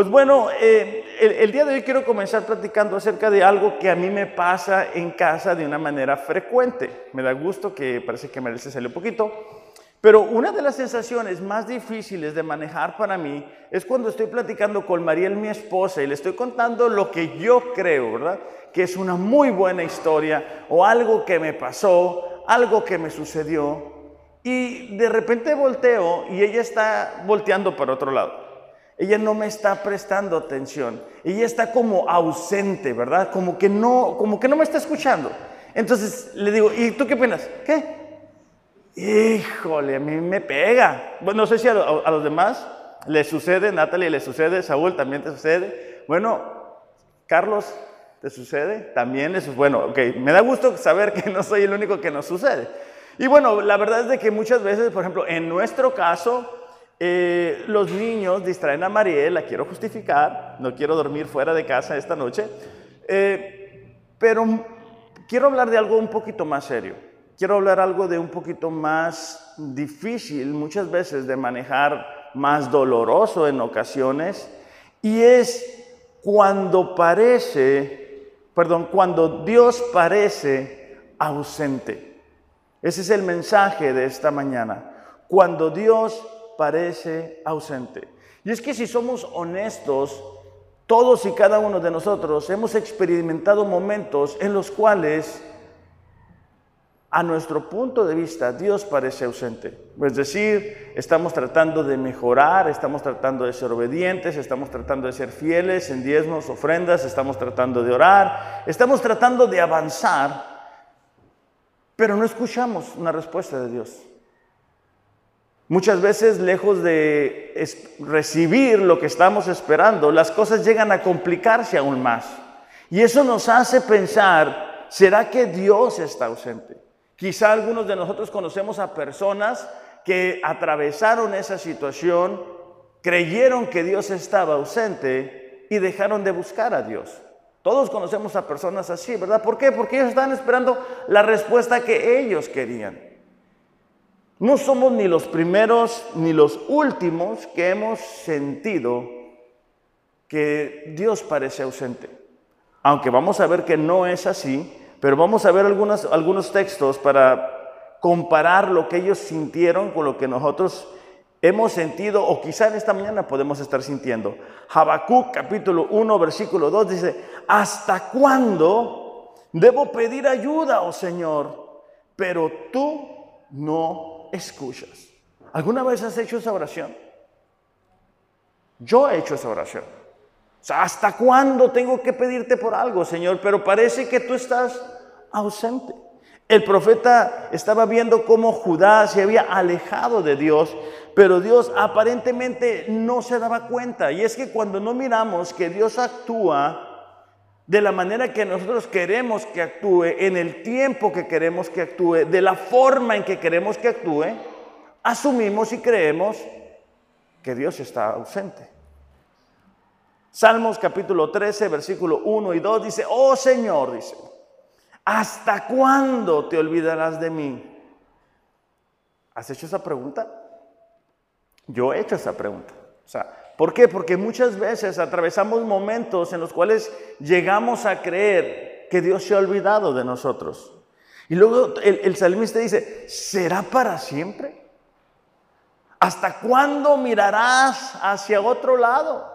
Pues bueno, eh, el, día de hoy quiero comenzar platicando acerca de algo que a mí me pasa en casa de una manera frecuente. Me da gusto que parece que merece salir un poquito. Pero una de las sensaciones más difíciles de manejar para mí es cuando estoy platicando con Mariel, mi esposa, y le estoy contando lo que yo creo, ¿verdad? Que es una muy buena historia o algo que me pasó, algo que me sucedió. Y de repente volteo y ella está volteando para otro lado. Ella no me está prestando atención. Ella está como ausente, ¿verdad? Como que no, como que no me está escuchando. Entonces le digo, ¿y tú qué opinas? ¿Qué? Híjole, a mí me pega. Bueno, no sé si a, los demás le sucede, Natalie le sucede, Saúl también te sucede. Bueno, Carlos, ¿te sucede? También es bueno. Ok, me da gusto saber que no soy el único que nos sucede. Y bueno, la verdad es de que muchas veces, por ejemplo, en nuestro caso, eh, los niños distraen a Mariel, la quiero justificar, no quiero dormir fuera de casa esta noche, eh, pero quiero hablar de algo un poquito más serio. Quiero hablar algo de un poquito más difícil muchas veces de manejar, más doloroso en ocasiones, y es cuando parece, perdón, cuando Dios parece ausente. Ese es el mensaje de esta mañana. Cuando Dios parece ausente. Y es que si somos honestos, todos y cada uno de nosotros hemos experimentado momentos en los cuales, a nuestro punto de vista, Dios parece ausente. Es decir, estamos tratando de mejorar, estamos tratando de ser obedientes, estamos tratando de ser fieles en diezmos, ofrendas, estamos tratando de orar, estamos tratando de avanzar, pero no escuchamos una respuesta de Dios. Muchas veces, lejos de recibir lo que estamos esperando, las cosas llegan a complicarse aún más. Y eso nos hace pensar, ¿será que Dios está ausente? Quizá algunos de nosotros conocemos a personas que atravesaron esa situación, creyeron que Dios estaba ausente y dejaron de buscar a Dios. Todos conocemos a personas así, ¿verdad? ¿Por qué? Porque ellos estaban esperando la respuesta que ellos querían. No somos ni los primeros ni los últimos que hemos sentido que Dios parece ausente. Aunque vamos a ver que no es así, pero vamos a ver algunos, textos para comparar lo que ellos sintieron con lo que nosotros hemos sentido o quizá en esta mañana podemos estar sintiendo. Habacuc capítulo 1 versículo 2 dice, ¿hasta cuándo debo pedir ayuda, oh Señor? Pero tú no escuchas. ¿Alguna vez has hecho esa oración? Yo he hecho esa oración. ¿hasta cuándo tengo que pedirte por algo, Señor? Pero parece que tú estás ausente. El profeta estaba viendo cómo Judá se había alejado de Dios, pero Dios aparentemente no se daba cuenta. Y es que cuando no miramos que Dios actúa de la manera que nosotros queremos que actúe, en el tiempo que queremos que actúe, de la forma en que queremos que actúe, asumimos y creemos que Dios está ausente. Salmos capítulo 13, versículo 1 y 2 dice, oh Señor, dice, ¿hasta cuándo te olvidarás de mí? ¿Has hecho esa pregunta? Yo he hecho esa pregunta. O sea, ¿Por qué? Porque muchas veces atravesamos momentos en los cuales llegamos a creer que Dios se ha olvidado de nosotros. Y luego el, salmista dice, ¿será para siempre? ¿Hasta cuándo mirarás hacia otro lado?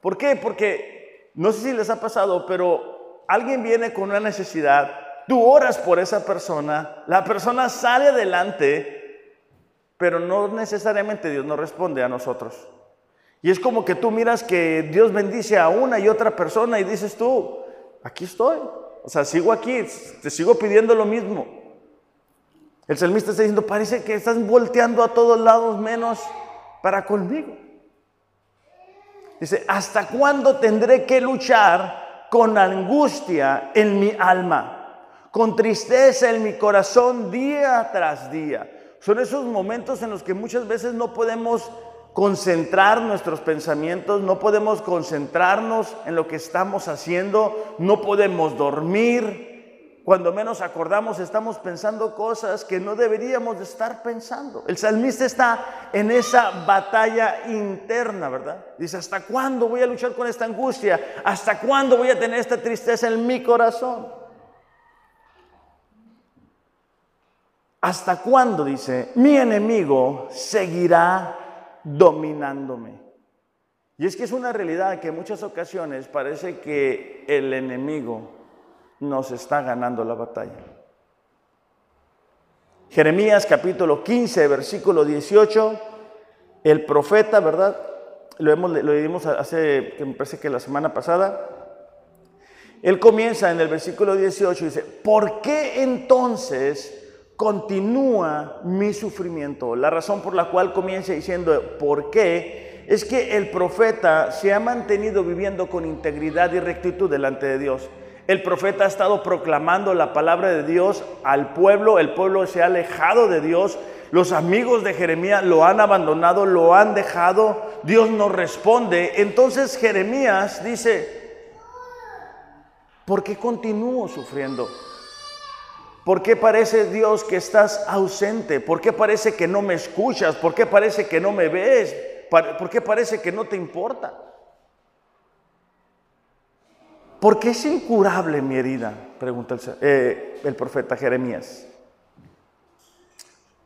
¿Por qué? Porque no sé si les ha pasado, pero alguien viene con una necesidad, tú oras por esa persona, la persona sale adelante, pero no necesariamente Dios nos responde a nosotros. Y es como que tú miras que Dios bendice a una y otra persona y dices tú, aquí estoy. O sea, sigo aquí, te sigo pidiendo lo mismo. El salmista está diciendo, parece que estás volteando a todos lados menos para conmigo. Dice, ¿hasta cuándo tendré que luchar con angustia en mi alma? Con tristeza en mi corazón día tras día. Son esos momentos en los que muchas veces no podemos concentrar nuestros pensamientos, no podemos concentrarnos en lo que estamos haciendo, no podemos dormir. cuando menos acordamos, estamos pensando cosas que no deberíamos de estar pensando. El salmista está en esa batalla interna, ¿verdad? Dice, ¿hasta cuándo voy a luchar con esta angustia? ¿Hasta cuándo voy a tener esta tristeza en mi corazón? ¿Hasta cuándo, dice, mi enemigo seguirá dominándome? Y es que es una realidad que en muchas ocasiones parece que el enemigo nos está ganando la batalla. Jeremías capítulo 15, versículo 18, el profeta, ¿verdad? Lo, hemos, lo leímos hace, me parece que la semana pasada. Él comienza en el versículo 18 y dice, ¿por qué entonces continúa mi sufrimiento? La razón por la cual comienza diciendo, ¿por qué? Es que el profeta se ha mantenido viviendo con integridad y rectitud delante de Dios. El profeta ha estado proclamando la palabra de Dios al pueblo, el pueblo se ha alejado de Dios, los amigos de Jeremías lo han abandonado, lo han dejado, Dios no responde. Entonces Jeremías dice, ¿por qué continúo sufriendo? ¿Por qué parece Dios que estás ausente? ¿Por qué parece que no me escuchas? ¿Por qué parece que no me ves? ¿Por qué parece que no te importa? ¿Por qué es incurable mi herida? Pregunta el, eh, el profeta Jeremías.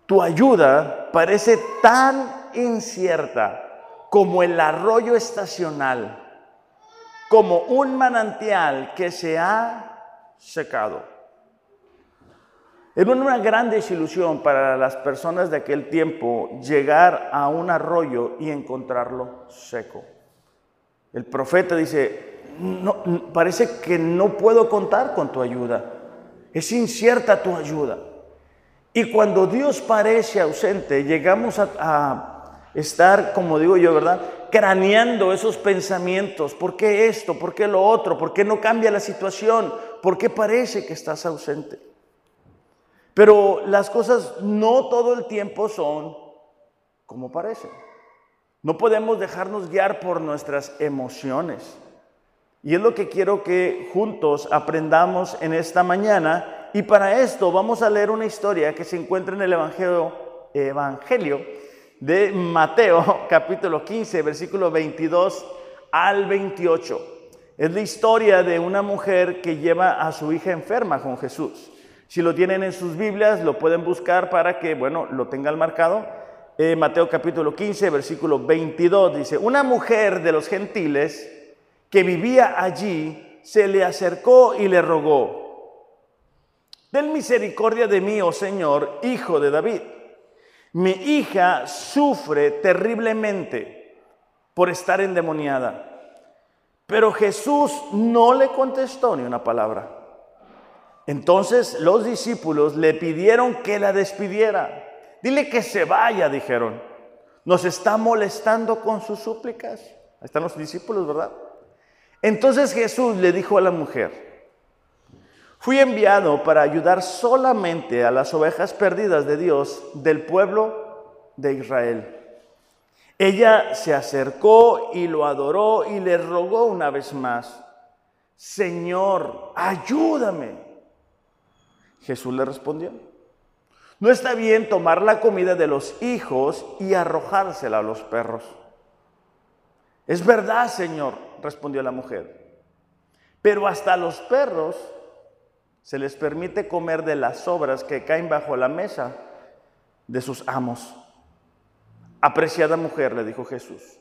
Tu ayuda parece tan incierta como el arroyo estacional, como un manantial que se ha secado. Era una gran desilusión para las personas de aquel tiempo llegar a un arroyo y encontrarlo seco. El profeta dice, parece que no puedo contar con tu ayuda. Es incierta tu ayuda. Y cuando Dios parece ausente, llegamos a, a, estar, como digo yo, ¿verdad? Craneando esos pensamientos. ¿Por qué esto? ¿Por qué lo otro? ¿Por qué no cambia la situación? ¿Por qué parece que estás ausente? Pero las cosas no todo el tiempo son como parecen. No podemos dejarnos guiar por nuestras emociones. Y es lo que quiero que juntos aprendamos en esta mañana. Y para esto vamos a leer una historia que se encuentra en el Evangelio, de Mateo, capítulo 15, versículo 22 al 28. Es la historia de una mujer que lleva a su hija enferma con Jesús. Si lo tienen en sus Biblias, lo pueden buscar para que, bueno, lo tengan marcado. Eh, Mateo capítulo 15, versículo 22 dice, una mujer de los gentiles que vivía allí, se le acercó y le rogó, Ten misericordia de mí, oh Señor, hijo de David. Mi hija sufre terriblemente por estar endemoniada. Pero Jesús no le contestó ni una palabra. Entonces los discípulos le pidieron que la despidiera. Dile que se vaya, dijeron. Nos está molestando con sus súplicas. Ahí están los discípulos, ¿verdad? Entonces Jesús le dijo a la mujer, fui enviado para ayudar solamente a las ovejas perdidas de Dios del pueblo de Israel. Ella se acercó y lo adoró y le rogó una vez más, Señor, ayúdame. Jesús le respondió, no está bien tomar la comida de los hijos y arrojársela a los perros. Es verdad, Señor, respondió la mujer. Pero hasta los perros se les permite comer de las sobras que caen bajo la mesa de sus amos. Apreciada mujer, le dijo Jesús,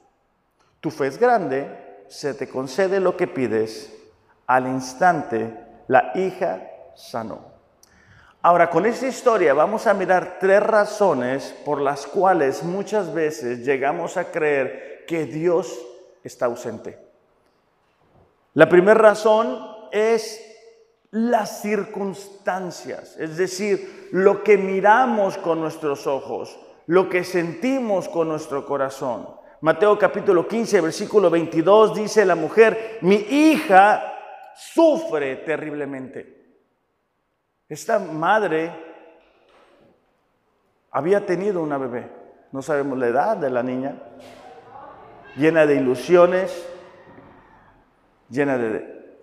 tu fe es grande, se te concede lo que pides. Al instante, la hija sanó. Ahora, con esta historia vamos a mirar tres razones por las cuales muchas veces llegamos a creer que Dios está ausente. La primera razón es las circunstancias, es decir, lo que miramos con nuestros ojos, lo que sentimos con nuestro corazón. Mateo capítulo 15, versículo 22 dice la mujer, mi hija sufre terriblemente. Esta madre había tenido una bebé, no sabemos la edad de la niña, llena de ilusiones, llena de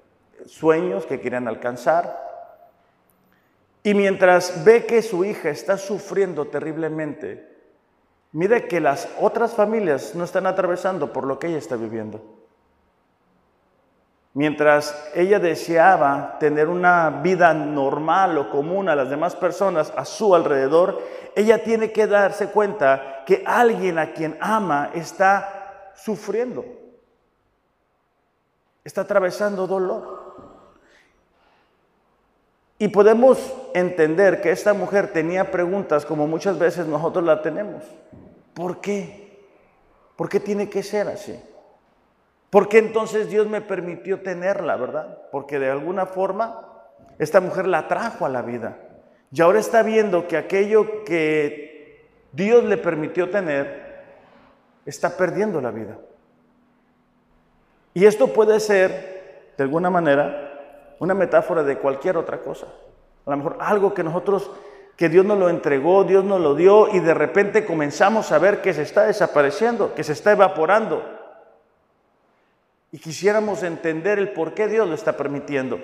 sueños que querían alcanzar. Y mientras ve que su hija está sufriendo terriblemente, mire que las otras familias no están atravesando por lo que ella está viviendo. Mientras ella deseaba tener una vida normal o común a las demás personas a su alrededor, ella tiene que darse cuenta que alguien a quien ama está sufriendo, está atravesando dolor. Y podemos entender que esta mujer tenía preguntas como muchas veces nosotros la tenemos. ¿Por qué? ¿Por qué tiene que ser así? ¿Por qué entonces Dios me permitió tenerla, verdad? Porque de alguna forma esta mujer la trajo a la vida. Y ahora está viendo que aquello que Dios le permitió tener está perdiendo la vida. Y esto puede ser, de alguna manera, una metáfora de cualquier otra cosa. A lo mejor algo que nosotros, que Dios nos lo entregó, Dios nos lo dio y de repente comenzamos a ver que se está desapareciendo, que se está evaporando y quisiéramos entender el por qué Dios lo está permitiendo.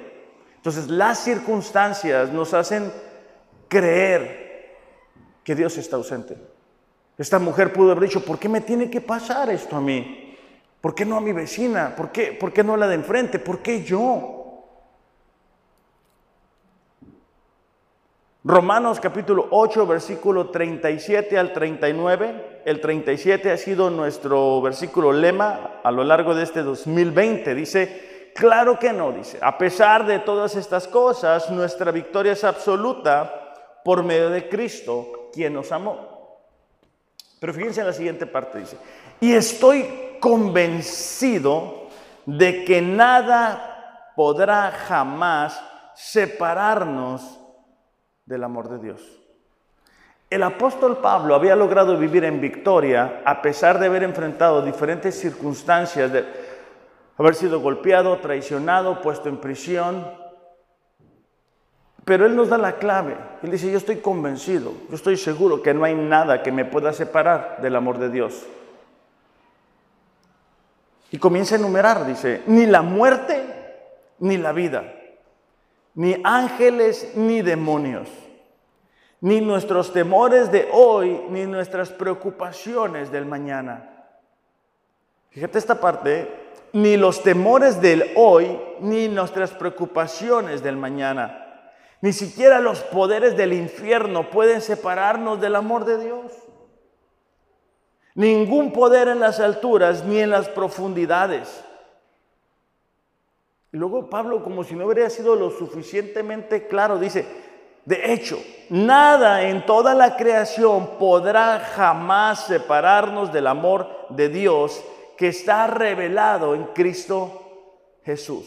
Entonces las circunstancias nos hacen creer que Dios está ausente. Esta mujer pudo haber dicho, ¿por qué me tiene que pasar esto a mí? ¿Por qué no a mi vecina? ¿Por qué, ¿Por qué no a la de enfrente? ¿Por qué yo? Romanos capítulo 8, versículo 37 al 39. El 37 ha sido nuestro versículo lema a lo largo de este 2020. Dice, claro que no, dice, a pesar de todas estas cosas, nuestra victoria es absoluta por medio de Cristo, quien nos amó. Pero fíjense en la siguiente parte, dice, y estoy convencido de que nada podrá jamás separarnos del amor de Dios. El apóstol Pablo había logrado vivir en victoria a pesar de haber enfrentado diferentes circunstancias, de haber sido golpeado, traicionado, puesto en prisión. Pero él nos da la clave. Él dice, yo estoy convencido, yo estoy seguro que no hay nada que me pueda separar del amor de Dios. Y comienza a enumerar, dice, ni la muerte, ni la vida ni ángeles ni demonios, ni nuestros temores de hoy, ni nuestras preocupaciones del mañana. Fíjate esta parte, ni los temores del hoy, ni nuestras preocupaciones del mañana. Ni siquiera los poderes del infierno pueden separarnos del amor de Dios. Ningún poder en las alturas ni en las profundidades y luego Pablo, como si no hubiera sido lo suficientemente claro, dice, de hecho, nada en toda la creación podrá jamás separarnos del amor de Dios que está revelado en Cristo Jesús.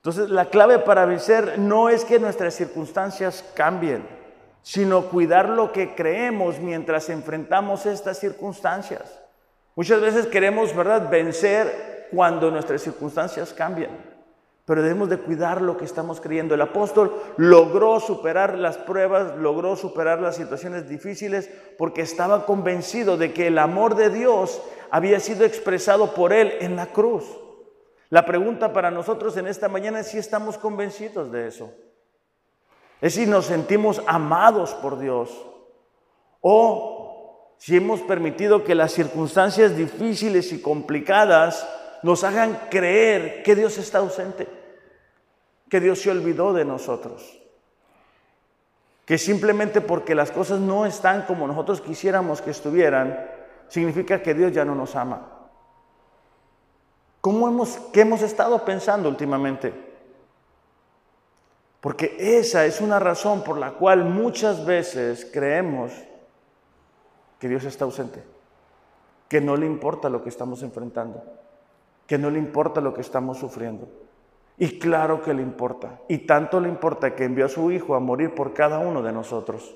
Entonces, la clave para vencer no es que nuestras circunstancias cambien, sino cuidar lo que creemos mientras enfrentamos estas circunstancias. Muchas veces queremos, ¿verdad?, vencer cuando nuestras circunstancias cambian. Pero debemos de cuidar lo que estamos creyendo. El apóstol logró superar las pruebas, logró superar las situaciones difíciles porque estaba convencido de que el amor de Dios había sido expresado por él en la cruz. La pregunta para nosotros en esta mañana es si estamos convencidos de eso. Es si nos sentimos amados por Dios o si hemos permitido que las circunstancias difíciles y complicadas nos hagan creer que Dios está ausente, que Dios se olvidó de nosotros, que simplemente porque las cosas no están como nosotros quisiéramos que estuvieran, significa que Dios ya no nos ama. ¿Cómo hemos, ¿Qué hemos estado pensando últimamente? Porque esa es una razón por la cual muchas veces creemos que Dios está ausente, que no le importa lo que estamos enfrentando que no le importa lo que estamos sufriendo. Y claro que le importa. Y tanto le importa que envió a su Hijo a morir por cada uno de nosotros.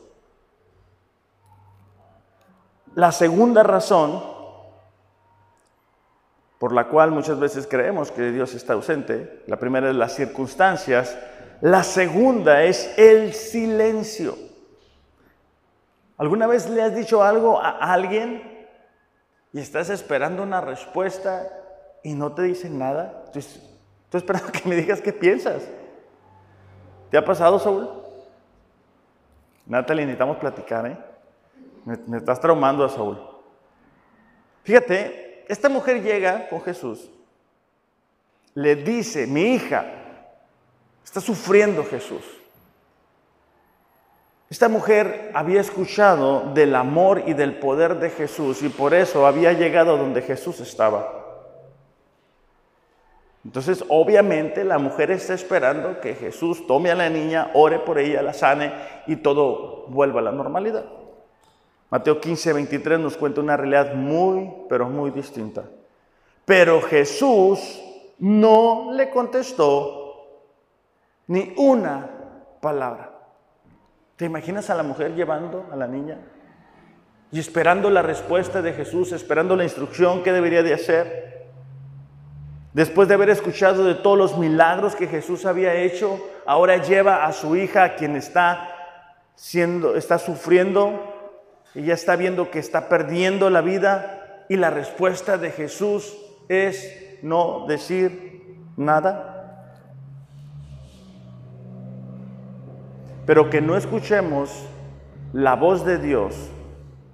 La segunda razón por la cual muchas veces creemos que Dios está ausente, la primera es las circunstancias, la segunda es el silencio. ¿Alguna vez le has dicho algo a alguien y estás esperando una respuesta y no te dicen nada, estoy, estoy esperando que me digas qué piensas. ¿Te ha pasado, Saúl? Natalie, necesitamos platicar, ¿eh? Me, me estás traumando a Saúl. Fíjate, esta mujer llega con Jesús, le dice, mi hija, está sufriendo Jesús. Esta mujer había escuchado del amor y del poder de Jesús y por eso había llegado donde Jesús estaba. Entonces, obviamente, la mujer está esperando que Jesús tome a la niña, ore por ella, la sane y todo vuelva a la normalidad. Mateo 15, 23 nos cuenta una realidad muy, pero muy distinta. Pero Jesús no le contestó ni una palabra. ¿Te imaginas a la mujer llevando a la niña y esperando la respuesta de Jesús, esperando la instrucción que debería de hacer? Después de haber escuchado de todos los milagros que Jesús había hecho, ahora lleva a su hija, quien está siendo, está sufriendo, y ya está viendo que está perdiendo la vida, y la respuesta de Jesús es no decir nada. Pero que no escuchemos la voz de Dios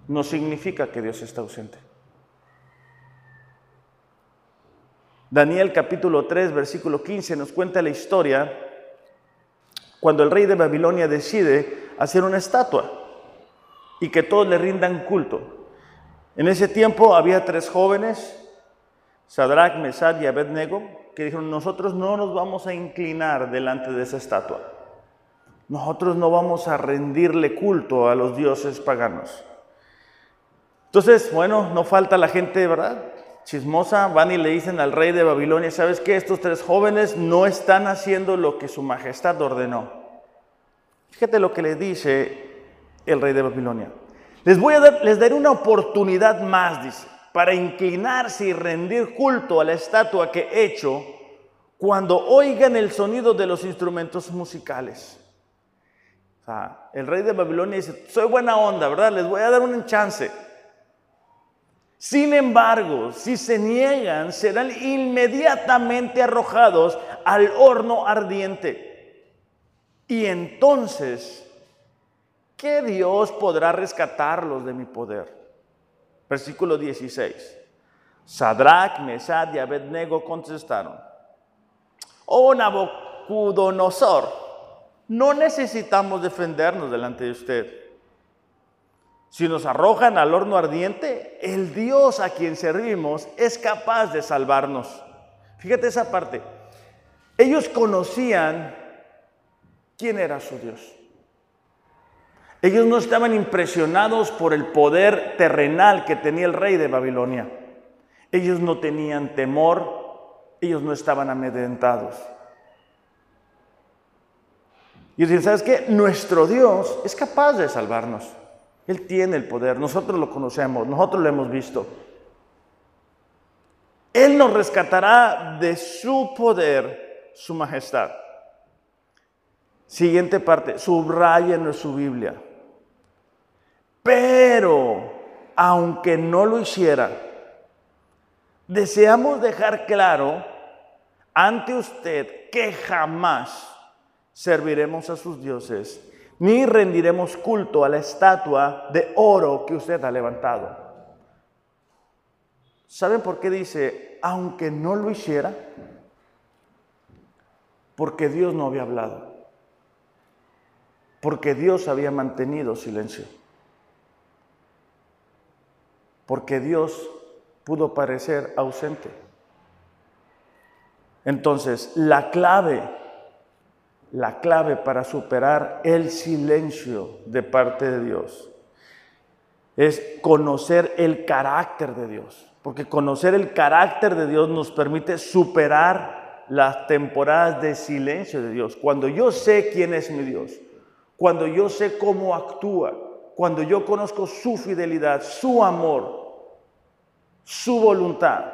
no significa que Dios está ausente. Daniel capítulo 3, versículo 15 nos cuenta la historia cuando el rey de Babilonia decide hacer una estatua y que todos le rindan culto. En ese tiempo había tres jóvenes, Sadrach, Mesad y Abednego, que dijeron, nosotros no nos vamos a inclinar delante de esa estatua. Nosotros no vamos a rendirle culto a los dioses paganos. Entonces, bueno, no falta la gente, ¿verdad? Chismosa, van y le dicen al rey de Babilonia, ¿sabes qué? Estos tres jóvenes no están haciendo lo que su majestad ordenó. Fíjate lo que le dice el rey de Babilonia. Les voy a dar, les daré una oportunidad más, dice, para inclinarse y rendir culto a la estatua que he hecho cuando oigan el sonido de los instrumentos musicales. El rey de Babilonia dice, soy buena onda, ¿verdad? Les voy a dar un chance. Sin embargo, si se niegan, serán inmediatamente arrojados al horno ardiente. Y entonces, ¿qué Dios podrá rescatarlos de mi poder? Versículo 16. Sadrach, Mesad y Abednego contestaron, Oh Nabucodonosor, no necesitamos defendernos delante de usted. Si nos arrojan al horno ardiente, el Dios a quien servimos es capaz de salvarnos. Fíjate esa parte. Ellos conocían quién era su Dios. Ellos no estaban impresionados por el poder terrenal que tenía el rey de Babilonia. Ellos no tenían temor, ellos no estaban amedrentados. Y dicen, ¿sabes qué? Nuestro Dios es capaz de salvarnos. Él tiene el poder, nosotros lo conocemos, nosotros lo hemos visto. Él nos rescatará de su poder, su majestad. Siguiente parte, subraya en su Biblia. Pero, aunque no lo hiciera, deseamos dejar claro ante usted que jamás serviremos a sus dioses ni rendiremos culto a la estatua de oro que usted ha levantado. ¿Saben por qué dice, aunque no lo hiciera? Porque Dios no había hablado. Porque Dios había mantenido silencio. Porque Dios pudo parecer ausente. Entonces, la clave la clave para superar el silencio de parte de Dios es conocer el carácter de Dios, porque conocer el carácter de Dios nos permite superar las temporadas de silencio de Dios. Cuando yo sé quién es mi Dios, cuando yo sé cómo actúa, cuando yo conozco su fidelidad, su amor, su voluntad,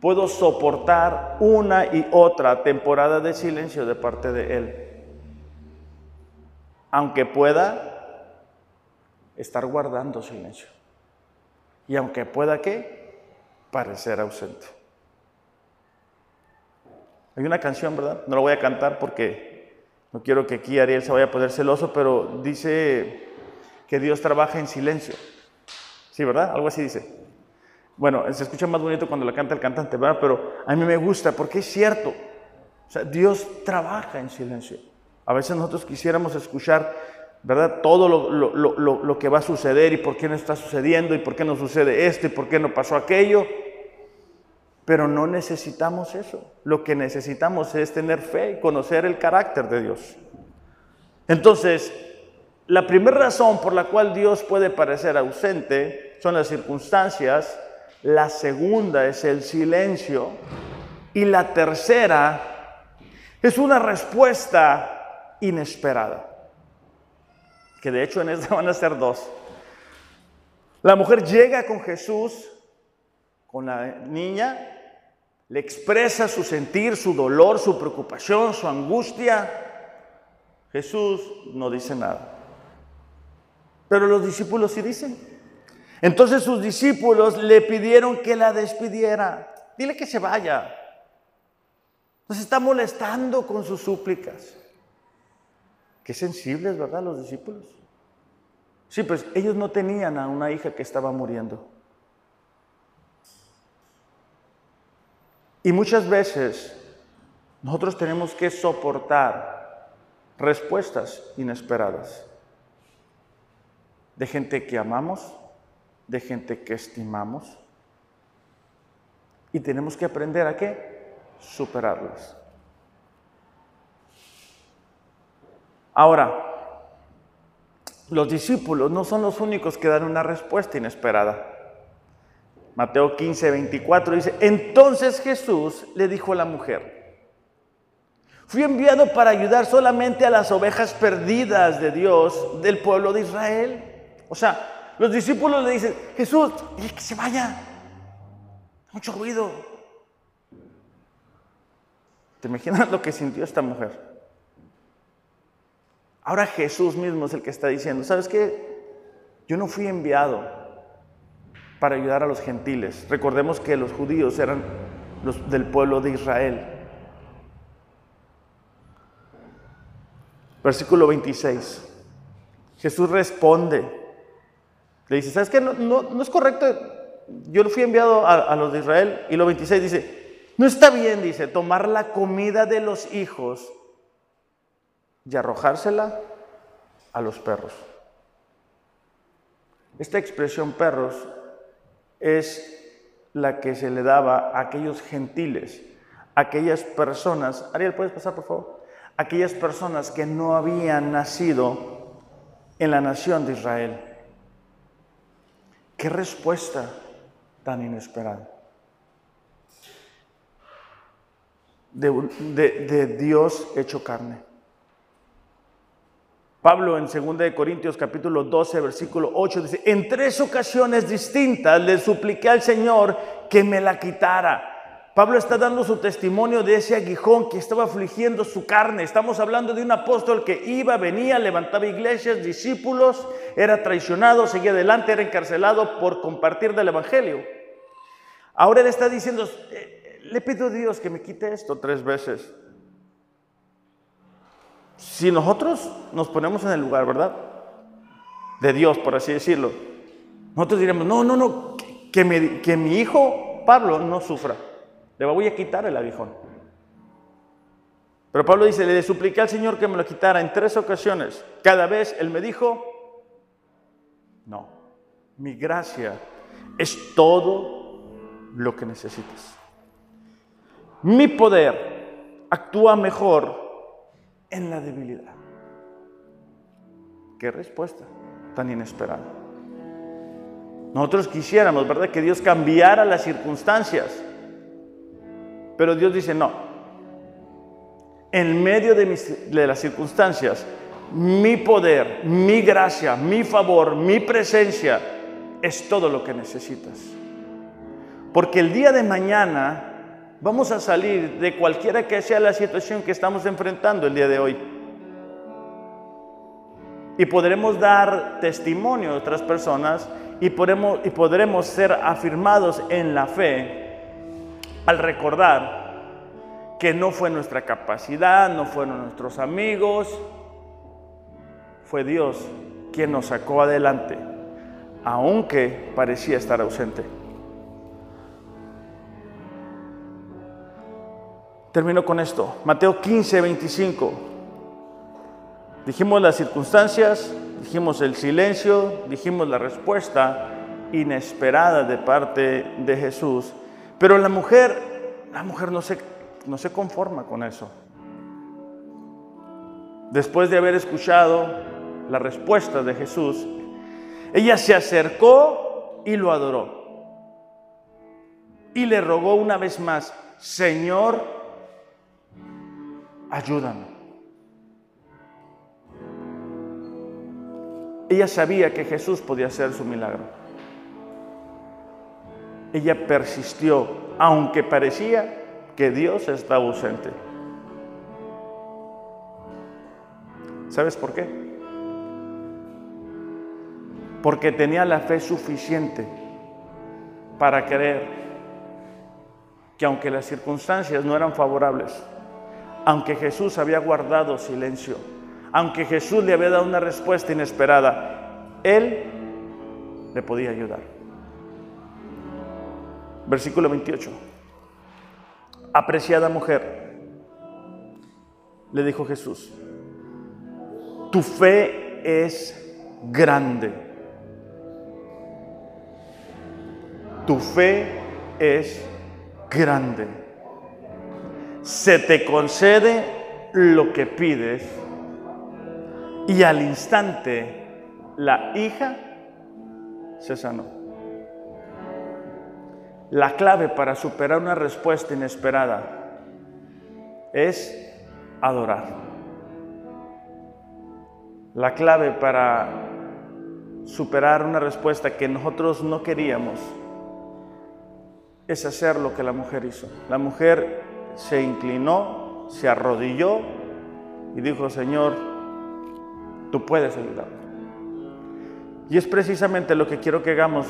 puedo soportar una y otra temporada de silencio de parte de Él. Aunque pueda estar guardando silencio. Y aunque pueda que parecer ausente. Hay una canción, ¿verdad? No la voy a cantar porque No quiero que aquí Ariel se vaya a poner celoso, pero dice que Dios trabaja en silencio. Sí, ¿verdad? Algo así dice. Bueno, se escucha más bonito cuando la canta el cantante, ¿verdad? Pero a mí me gusta porque es cierto. O sea, Dios trabaja en silencio. A veces nosotros quisiéramos escuchar, ¿verdad? Todo lo, lo, lo, que va a suceder y por qué no está sucediendo y por qué no sucede esto y por qué no pasó aquello. Pero no necesitamos eso. Lo que necesitamos es tener fe y conocer el carácter de Dios. Entonces, la primera razón por la cual Dios puede parecer ausente son las circunstancias, la segunda es el silencio y la tercera es una respuesta inesperada, que de hecho en esta van a ser dos. La mujer llega con Jesús, con la niña, le expresa su sentir, su dolor, su preocupación, su angustia. Jesús no dice nada. Pero los discípulos sí dicen. Entonces sus discípulos le pidieron que la despidiera. Dile que se vaya. Nos está molestando con sus súplicas. Qué sensibles, ¿verdad? Los discípulos. Sí, pues ellos no tenían a una hija que estaba muriendo. Y muchas veces nosotros tenemos que soportar respuestas inesperadas de gente que amamos, de gente que estimamos. Y tenemos que aprender a qué? Superarlas. Ahora, los discípulos no son los únicos que dan una respuesta inesperada. Mateo 15, 24 dice, entonces Jesús le dijo a la mujer, fui enviado para ayudar solamente a las ovejas perdidas de Dios del pueblo de Israel. O sea, los discípulos le dicen, Jesús, dile que se vaya, mucho ruido. ¿Te imaginas lo que sintió esta mujer? Ahora Jesús mismo es el que está diciendo, ¿sabes qué? Yo no fui enviado para ayudar a los gentiles. Recordemos que los judíos eran los del pueblo de Israel. Versículo 26. Jesús responde. Le dice, ¿sabes qué? No, es correcto. Yo fui enviado a, a los de Israel. Y lo 26 dice, no está bien, dice, tomar la comida de los hijos y arrojársela a los perros. Esta expresión perros es la que se le daba a aquellos gentiles, aquellas personas, Ariel, ¿puedes pasar por favor? Aquellas personas que no habían nacido en la nación de Israel. Qué respuesta tan inesperada. de Dios hecho carne. Pablo en 2 Corintios capítulo 12, versículo 8 dice, en tres ocasiones distintas le supliqué al Señor que me la quitara. Pablo está dando su testimonio de ese aguijón que estaba afligiendo su carne. Estamos hablando de un apóstol que iba, venía, levantaba iglesias, discípulos, era traicionado, seguía adelante, era encarcelado por compartir del Evangelio. Ahora él está diciendo, eh, le pido a Dios que me quite esto tres veces. Si nosotros nos ponemos en el lugar, ¿verdad? De Dios, por así decirlo, nosotros diremos, no, no, no, que, que mi hijo Pablo no sufra. Le voy a quitar el aguijón. Pero Pablo dice, le supliqué al Señor que me lo quitara en tres ocasiones. Cada vez Él me dijo, no, mi gracia es todo lo que necesitas. Mi poder actúa mejor en la debilidad. Qué respuesta tan inesperada. Nosotros quisiéramos, ¿verdad?, que Dios cambiara las circunstancias. Pero Dios dice, no. En medio de, las circunstancias, mi poder, mi gracia, mi favor, mi presencia es todo lo que necesitas. Porque el día de mañana Vamos a salir de cualquiera que sea la situación que estamos enfrentando el día de hoy. Y podremos dar testimonio a otras personas y podremos, y podremos ser afirmados en la fe al recordar que no fue nuestra capacidad, no fueron nuestros amigos, fue Dios quien nos sacó adelante, aunque parecía estar ausente. Termino con esto. Mateo 15, 25. Dijimos las circunstancias, dijimos el silencio, dijimos la respuesta inesperada de parte de Jesús. Pero la mujer, la mujer no se, no se conforma con eso. Después de haber escuchado la respuesta de Jesús, ella se acercó y lo adoró. Y le rogó una vez más, Señor, ayúdame. Ella sabía que Jesús podía hacer su milagro. Ella persistió, aunque parecía que Dios estaba ausente. ¿Sabes por qué? Porque tenía la fe suficiente para creer que aunque las circunstancias no eran favorables, aunque Jesús había guardado silencio, aunque Jesús le había dado una respuesta inesperada, Él le podía ayudar. Versículo 28. Apreciada mujer, le dijo Jesús, tu fe es grande. Tu fe es grande se te concede lo que pides y al instante la hija se sanó. La clave para superar una respuesta inesperada es adorar. La clave para superar una respuesta que nosotros no queríamos es hacer lo que la mujer hizo. La mujer se inclinó, se arrodilló y dijo, Señor, tú puedes ayudarme. Y es precisamente lo que quiero que hagamos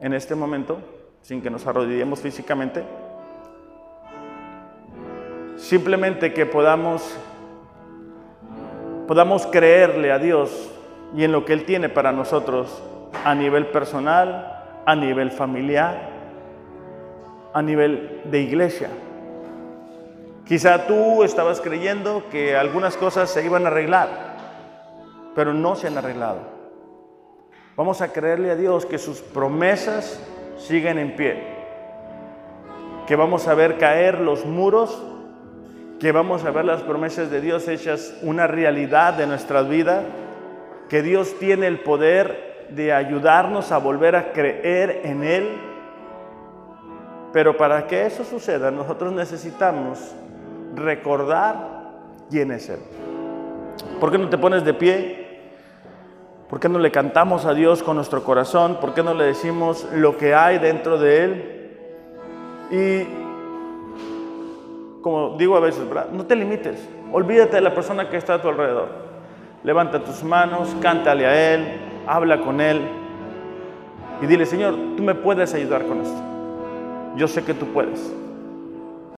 en este momento, sin que nos arrodillemos físicamente. Simplemente que podamos podamos creerle a Dios y en lo que Él tiene para nosotros a nivel personal, a nivel familiar, a nivel de iglesia. Quizá tú estabas creyendo que algunas cosas se iban a arreglar, pero no se han arreglado. Vamos a creerle a Dios que sus promesas siguen en pie, que vamos a ver caer los muros, que vamos a ver las promesas de Dios hechas una realidad de nuestra vida, que Dios tiene el poder de ayudarnos a volver a creer en Él pero para que eso suceda, nosotros necesitamos recordar quién es Él. ¿Por qué no te pones de pie? ¿Por qué no le cantamos a Dios con nuestro corazón? ¿Por qué no le decimos lo que hay dentro de Él? Y como digo a veces, no te limites. Olvídate de la persona que está a tu alrededor. Levanta tus manos, cántale a Él, habla con Él y dile, Señor, tú me puedes ayudar con esto yo sé que tú puedes.